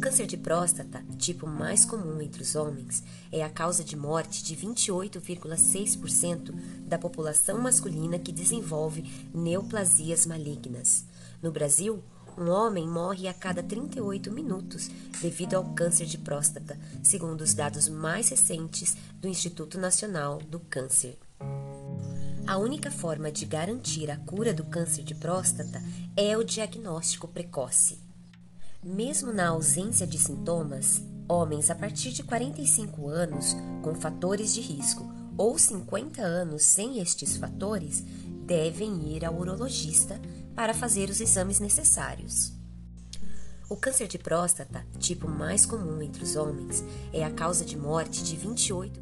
câncer de próstata, tipo mais comum entre os homens, é a causa de morte de 28,6% da população masculina que desenvolve neoplasias malignas. No Brasil, um homem morre a cada 38 minutos devido ao câncer de próstata, segundo os dados mais recentes do Instituto Nacional do Câncer. A única forma de garantir a cura do câncer de próstata é o diagnóstico precoce. Mesmo na ausência de sintomas, homens a partir de 45 anos com fatores de risco ou 50 anos sem estes fatores devem ir ao urologista para fazer os exames necessários. O câncer de próstata, tipo mais comum entre os homens, é a causa de morte de 28